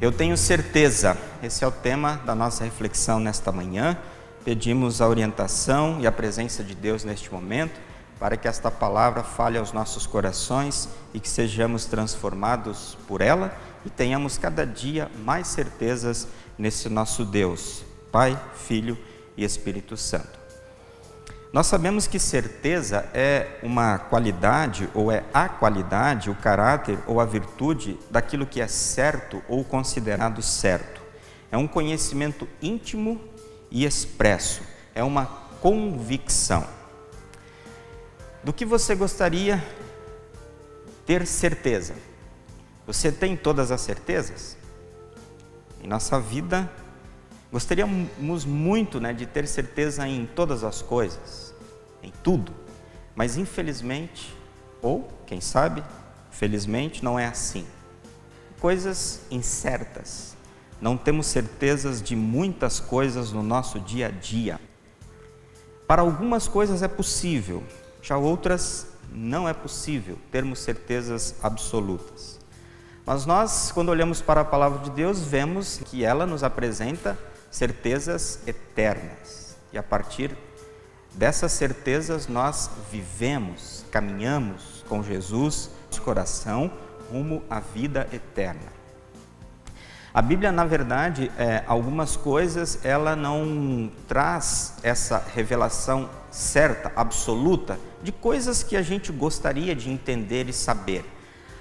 Eu tenho certeza, esse é o tema da nossa reflexão nesta manhã. Pedimos a orientação e a presença de Deus neste momento, para que esta palavra fale aos nossos corações e que sejamos transformados por ela e tenhamos cada dia mais certezas nesse nosso Deus, Pai, Filho e Espírito Santo. Nós sabemos que certeza é uma qualidade, ou é a qualidade, o caráter ou a virtude daquilo que é certo ou considerado certo. É um conhecimento íntimo e expresso, é uma convicção. Do que você gostaria ter certeza? Você tem todas as certezas? Em nossa vida, Gostaríamos muito né, de ter certeza em todas as coisas, em tudo, mas infelizmente, ou quem sabe, felizmente, não é assim. Coisas incertas, não temos certezas de muitas coisas no nosso dia a dia. Para algumas coisas é possível, já outras não é possível termos certezas absolutas. Mas nós, quando olhamos para a palavra de Deus, vemos que ela nos apresenta certezas eternas. E a partir dessas certezas nós vivemos, caminhamos com Jesus, nosso coração, rumo à vida eterna. A Bíblia, na verdade, é, algumas coisas ela não traz essa revelação certa, absoluta, de coisas que a gente gostaria de entender e saber.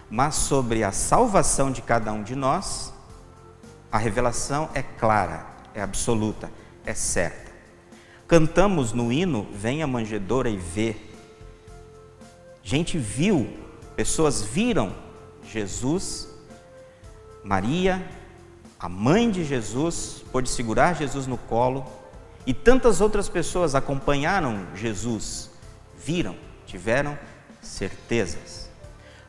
Mas sobre a salvação de cada um de nós, a revelação é clara, é absoluta, é certa. Cantamos no hino Venha manjedoura e vê. Gente viu, pessoas viram Jesus, Maria, a mãe de Jesus, pôde segurar Jesus no colo, e tantas outras pessoas acompanharam Jesus, viram, tiveram certezas.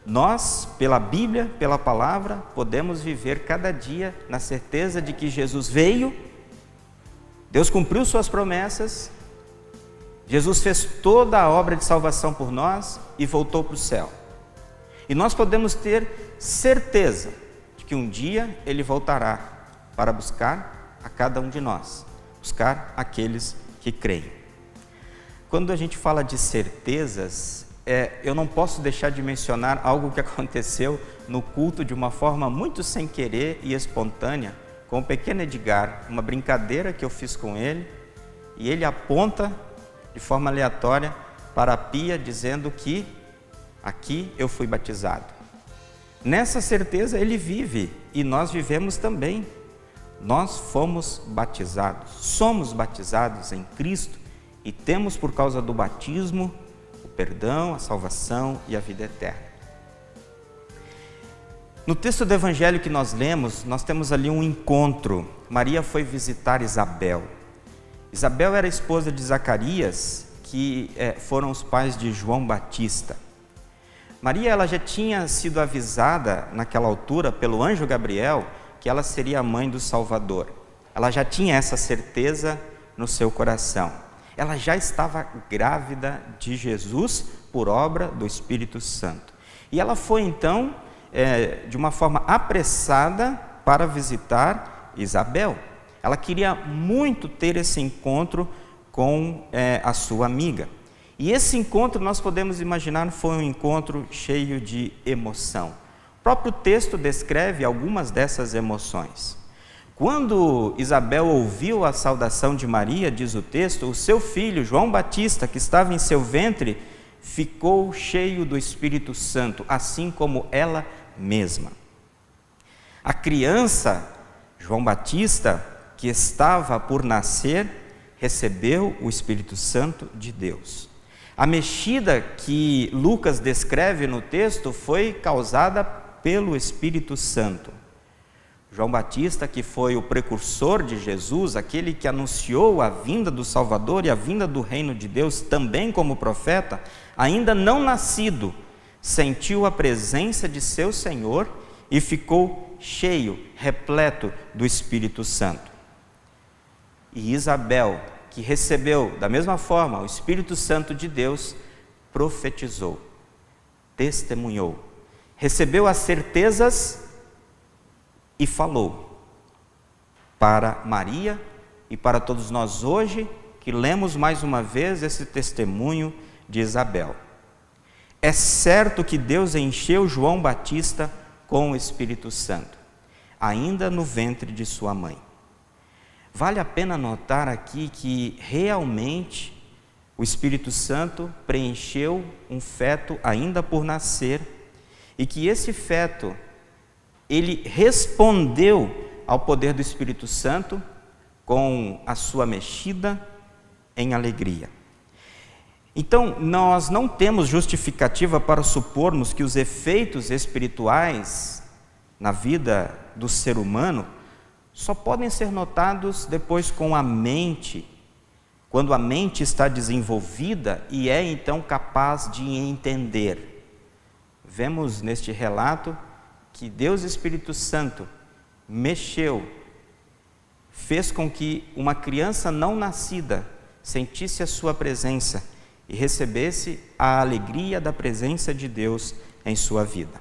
Nós, pela Bíblia, pela palavra, podemos viver cada dia na certeza de que Jesus veio Deus cumpriu suas promessas, Jesus fez toda a obra de salvação por nós e voltou para o céu. E nós podemos ter certeza de que um dia Ele voltará para buscar a cada um de nós, buscar aqueles que creem. Quando a gente fala de certezas, é, eu não posso deixar de mencionar algo que aconteceu no culto de uma forma muito sem querer e espontânea com o pequeno Edgar, uma brincadeira que eu fiz com ele, e ele aponta de forma aleatória para a pia, dizendo que aqui eu fui batizado. Nessa certeza ele vive e nós vivemos também. Nós fomos batizados, somos batizados em Cristo e temos por causa do batismo o perdão, a salvação e a vida eterna. No texto do evangelho que nós lemos, nós temos ali um encontro. Maria foi visitar Isabel. Isabel era esposa de Zacarias, que é, foram os pais de João Batista. Maria ela já tinha sido avisada naquela altura pelo anjo Gabriel que ela seria a mãe do Salvador. Ela já tinha essa certeza no seu coração. Ela já estava grávida de Jesus por obra do Espírito Santo. E ela foi então é, de uma forma apressada para visitar Isabel. Ela queria muito ter esse encontro com é, a sua amiga. E esse encontro, nós podemos imaginar, foi um encontro cheio de emoção. O próprio texto descreve algumas dessas emoções. Quando Isabel ouviu a saudação de Maria, diz o texto, o seu filho, João Batista, que estava em seu ventre, ficou cheio do Espírito Santo, assim como ela mesma. A criança, João Batista, que estava por nascer, recebeu o Espírito Santo de Deus. A mexida que Lucas descreve no texto foi causada pelo Espírito Santo. João Batista, que foi o precursor de Jesus, aquele que anunciou a vinda do Salvador e a vinda do reino de Deus também como profeta, ainda não nascido, sentiu a presença de seu Senhor e ficou cheio, repleto do Espírito Santo. E Isabel, que recebeu da mesma forma o Espírito Santo de Deus, profetizou, testemunhou, recebeu as certezas e falou para Maria e para todos nós hoje que lemos mais uma vez esse testemunho de Isabel. É certo que Deus encheu João Batista com o Espírito Santo, ainda no ventre de sua mãe. Vale a pena notar aqui que realmente o Espírito Santo preencheu um feto ainda por nascer e que esse feto ele respondeu ao poder do Espírito Santo com a sua mexida em alegria. Então, nós não temos justificativa para supormos que os efeitos espirituais na vida do ser humano só podem ser notados depois com a mente, quando a mente está desenvolvida e é então capaz de entender. Vemos neste relato que Deus Espírito Santo mexeu, fez com que uma criança não nascida sentisse a sua presença e recebesse a alegria da presença de Deus em sua vida.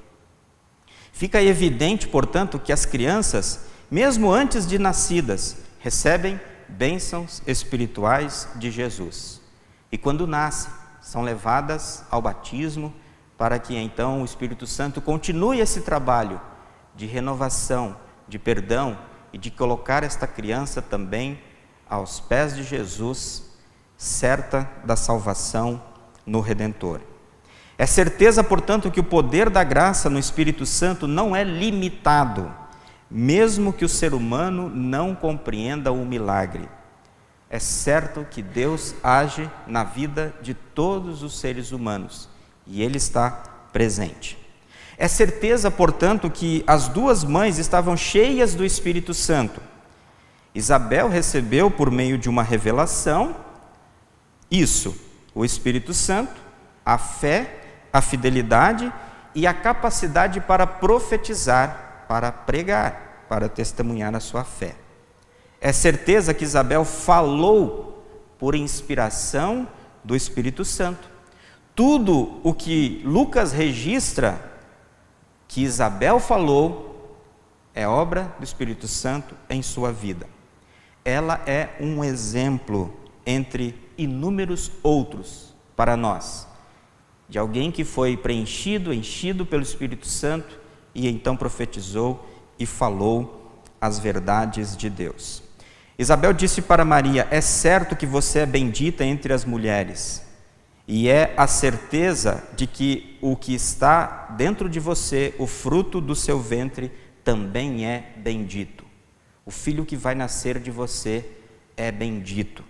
Fica evidente, portanto, que as crianças, mesmo antes de nascidas, recebem bênçãos espirituais de Jesus. E quando nascem, são levadas ao batismo para que então o Espírito Santo continue esse trabalho de renovação, de perdão e de colocar esta criança também aos pés de Jesus certa da salvação no Redentor. É certeza, portanto, que o poder da graça no Espírito Santo não é limitado, mesmo que o ser humano não compreenda o milagre. É certo que Deus age na vida de todos os seres humanos e Ele está presente. É certeza, portanto, que as duas mães estavam cheias do Espírito Santo. Isabel recebeu por meio de uma revelação isso, o Espírito Santo, a fé, a fidelidade e a capacidade para profetizar, para pregar, para testemunhar a sua fé. É certeza que Isabel falou por inspiração do Espírito Santo. Tudo o que Lucas registra que Isabel falou é obra do Espírito Santo em sua vida. Ela é um exemplo entre inúmeros outros para nós, de alguém que foi preenchido, enchido pelo Espírito Santo e então profetizou e falou as verdades de Deus. Isabel disse para Maria: É certo que você é bendita entre as mulheres, e é a certeza de que o que está dentro de você, o fruto do seu ventre, também é bendito. O filho que vai nascer de você é bendito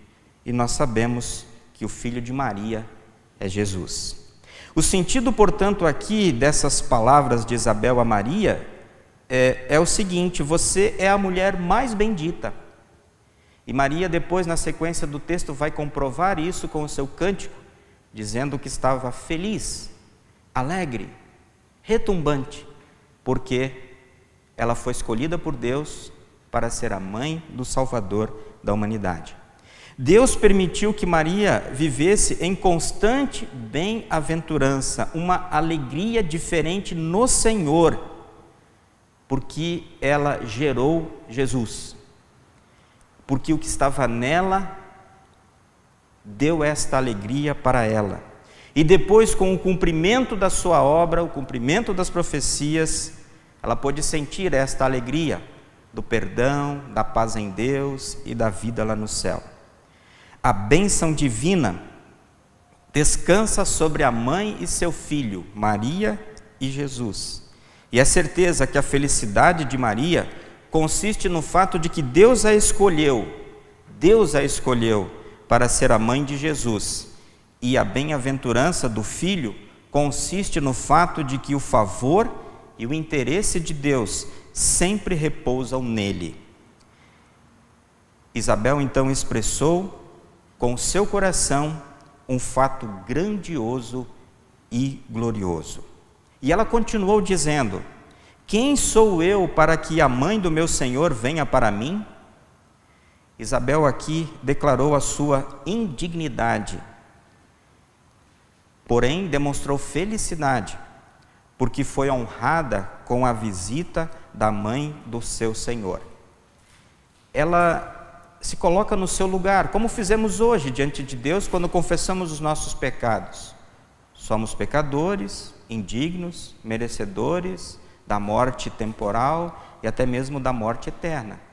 e nós sabemos que o filho de Maria é Jesus. O sentido, portanto, aqui dessas palavras de Isabel a Maria é, é o seguinte: você é a mulher mais bendita. E Maria, depois, na sequência do texto, vai comprovar isso com o seu cântico, dizendo que estava feliz, alegre, retumbante, porque ela foi escolhida por Deus para ser a mãe do Salvador da humanidade. Deus permitiu que Maria vivesse em constante bem-aventurança, uma alegria diferente no Senhor, porque ela gerou Jesus. Porque o que estava nela deu esta alegria para ela. E depois, com o cumprimento da sua obra, o cumprimento das profecias, ela pôde sentir esta alegria do perdão, da paz em Deus e da vida lá no céu a bênção divina descansa sobre a mãe e seu filho, Maria e Jesus. E é certeza que a felicidade de Maria consiste no fato de que Deus a escolheu, Deus a escolheu para ser a mãe de Jesus. E a bem-aventurança do filho consiste no fato de que o favor e o interesse de Deus sempre repousam nele. Isabel então expressou com seu coração um fato grandioso e glorioso. E ela continuou dizendo: Quem sou eu para que a mãe do meu Senhor venha para mim? Isabel aqui declarou a sua indignidade, porém demonstrou felicidade, porque foi honrada com a visita da mãe do seu Senhor. Ela se coloca no seu lugar, como fizemos hoje diante de Deus quando confessamos os nossos pecados. Somos pecadores, indignos, merecedores da morte temporal e até mesmo da morte eterna.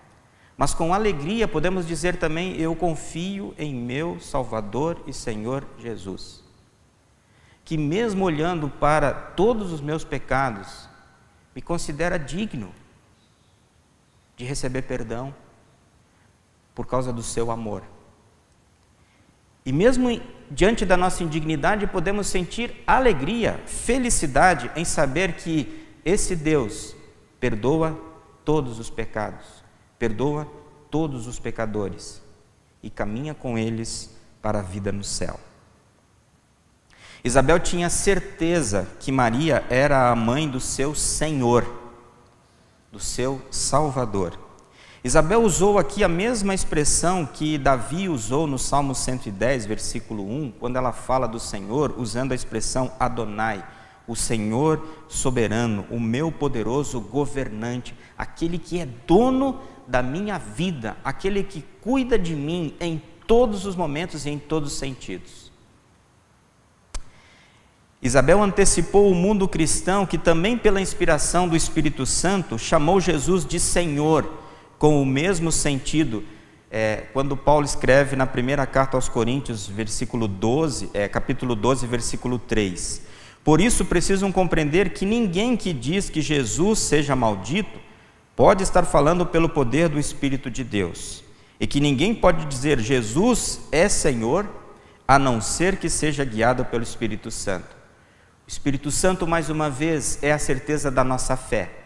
Mas com alegria podemos dizer também: Eu confio em meu Salvador e Senhor Jesus. Que, mesmo olhando para todos os meus pecados, me considera digno de receber perdão por causa do seu amor. E mesmo diante da nossa indignidade, podemos sentir alegria, felicidade em saber que esse Deus perdoa todos os pecados, perdoa todos os pecadores e caminha com eles para a vida no céu. Isabel tinha certeza que Maria era a mãe do seu Senhor, do seu Salvador. Isabel usou aqui a mesma expressão que Davi usou no Salmo 110, versículo 1, quando ela fala do Senhor, usando a expressão Adonai, o Senhor soberano, o meu poderoso governante, aquele que é dono da minha vida, aquele que cuida de mim em todos os momentos e em todos os sentidos. Isabel antecipou o mundo cristão que também pela inspiração do Espírito Santo chamou Jesus de Senhor com o mesmo sentido, é, quando Paulo escreve na primeira carta aos Coríntios, versículo 12, é, capítulo 12, versículo 3. Por isso precisam compreender que ninguém que diz que Jesus seja maldito pode estar falando pelo poder do Espírito de Deus. E que ninguém pode dizer Jesus é Senhor, a não ser que seja guiado pelo Espírito Santo. O Espírito Santo, mais uma vez, é a certeza da nossa fé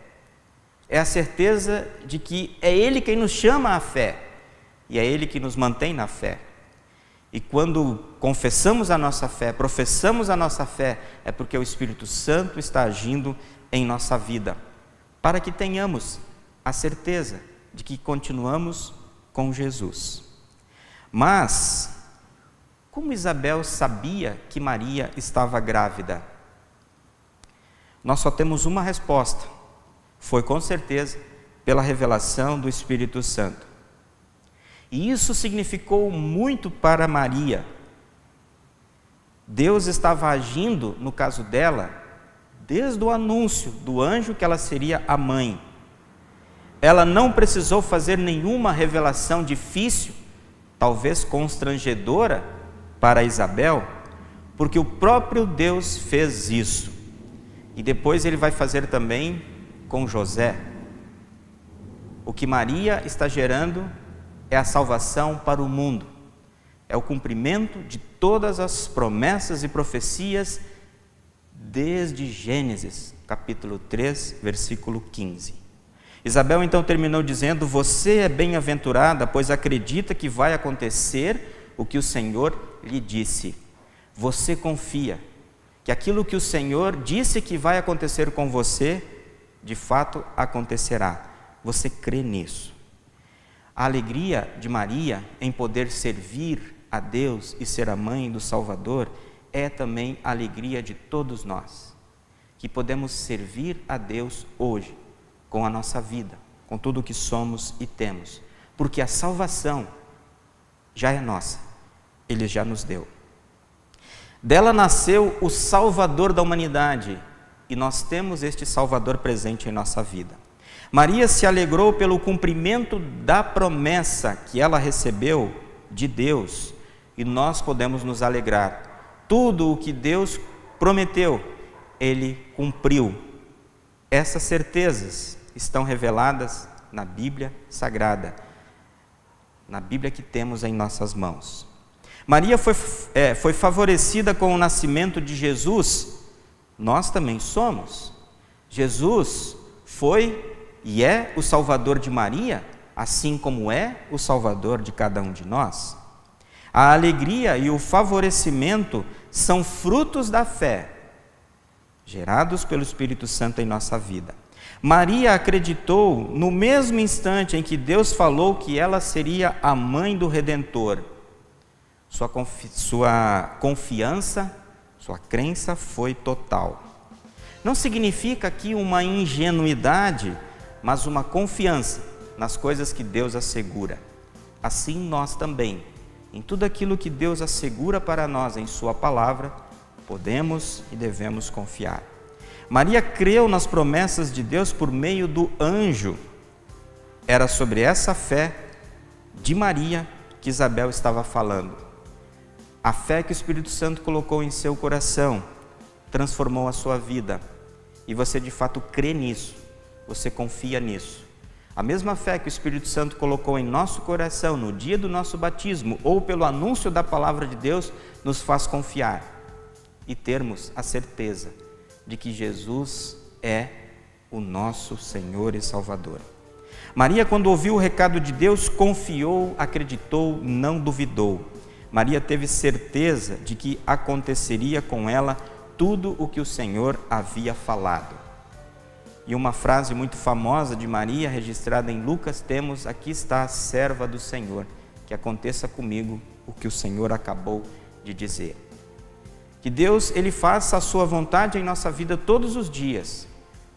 é a certeza de que é Ele quem nos chama à fé e é Ele que nos mantém na fé. E quando confessamos a nossa fé, professamos a nossa fé, é porque o Espírito Santo está agindo em nossa vida, para que tenhamos a certeza de que continuamos com Jesus. Mas, como Isabel sabia que Maria estava grávida? Nós só temos uma resposta foi com certeza pela revelação do Espírito Santo. E isso significou muito para Maria. Deus estava agindo, no caso dela, desde o anúncio do anjo que ela seria a mãe. Ela não precisou fazer nenhuma revelação difícil, talvez constrangedora, para Isabel, porque o próprio Deus fez isso. E depois ele vai fazer também com José. O que Maria está gerando é a salvação para o mundo, é o cumprimento de todas as promessas e profecias desde Gênesis, capítulo 3, versículo 15. Isabel então terminou dizendo: Você é bem-aventurada, pois acredita que vai acontecer o que o Senhor lhe disse. Você confia que aquilo que o Senhor disse que vai acontecer com você de fato acontecerá. Você crê nisso? A alegria de Maria em poder servir a Deus e ser a mãe do Salvador é também a alegria de todos nós, que podemos servir a Deus hoje, com a nossa vida, com tudo o que somos e temos, porque a salvação já é nossa, Ele já nos deu. Dela nasceu o Salvador da humanidade, e nós temos este Salvador presente em nossa vida. Maria se alegrou pelo cumprimento da promessa que ela recebeu de Deus e nós podemos nos alegrar. Tudo o que Deus prometeu, Ele cumpriu. Essas certezas estão reveladas na Bíblia Sagrada, na Bíblia que temos em nossas mãos. Maria foi, é, foi favorecida com o nascimento de Jesus nós também somos. Jesus foi e é o Salvador de Maria, assim como é o Salvador de cada um de nós. A alegria e o favorecimento são frutos da fé, gerados pelo Espírito Santo em nossa vida. Maria acreditou no mesmo instante em que Deus falou que ela seria a mãe do Redentor. Sua, confi sua confiança sua crença foi total. Não significa aqui uma ingenuidade mas uma confiança nas coisas que Deus assegura. Assim nós também, em tudo aquilo que Deus assegura para nós em Sua palavra, podemos e devemos confiar. Maria creu nas promessas de Deus por meio do anjo. Era sobre essa fé de Maria que Isabel estava falando. A fé que o Espírito Santo colocou em seu coração transformou a sua vida. E você de fato crê nisso, você confia nisso. A mesma fé que o Espírito Santo colocou em nosso coração no dia do nosso batismo ou pelo anúncio da palavra de Deus nos faz confiar e termos a certeza de que Jesus é o nosso Senhor e Salvador. Maria, quando ouviu o recado de Deus, confiou, acreditou, não duvidou. Maria teve certeza de que aconteceria com ela tudo o que o Senhor havia falado. E uma frase muito famosa de Maria, registrada em Lucas, temos: Aqui está a serva do Senhor, que aconteça comigo o que o Senhor acabou de dizer. Que Deus ele faça a sua vontade em nossa vida todos os dias,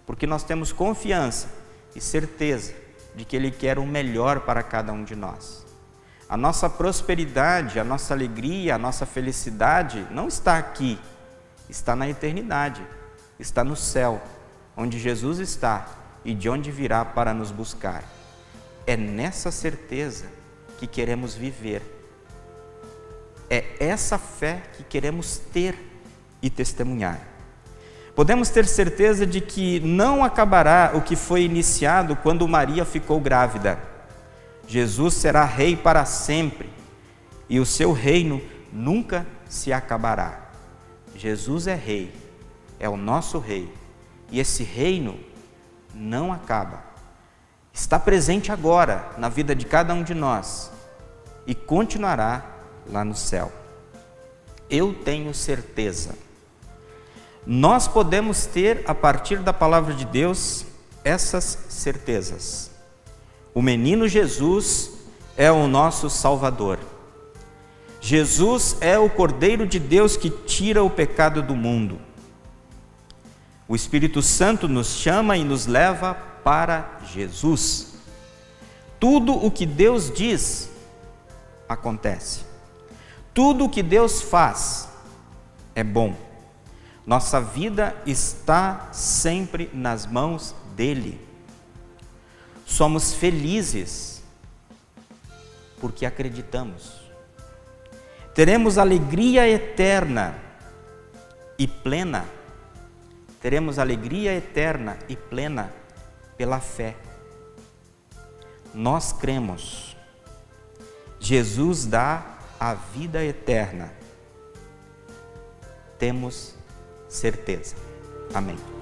porque nós temos confiança e certeza de que ele quer o melhor para cada um de nós. A nossa prosperidade, a nossa alegria, a nossa felicidade não está aqui, está na eternidade, está no céu, onde Jesus está e de onde virá para nos buscar. É nessa certeza que queremos viver. É essa fé que queremos ter e testemunhar. Podemos ter certeza de que não acabará o que foi iniciado quando Maria ficou grávida. Jesus será rei para sempre e o seu reino nunca se acabará. Jesus é rei, é o nosso rei, e esse reino não acaba. Está presente agora na vida de cada um de nós e continuará lá no céu. Eu tenho certeza. Nós podemos ter, a partir da palavra de Deus, essas certezas. O menino Jesus é o nosso Salvador. Jesus é o Cordeiro de Deus que tira o pecado do mundo. O Espírito Santo nos chama e nos leva para Jesus. Tudo o que Deus diz acontece. Tudo o que Deus faz é bom. Nossa vida está sempre nas mãos dele. Somos felizes porque acreditamos teremos alegria eterna e plena. Teremos alegria eterna e plena pela fé. Nós cremos. Jesus dá a vida eterna. Temos certeza. Amém.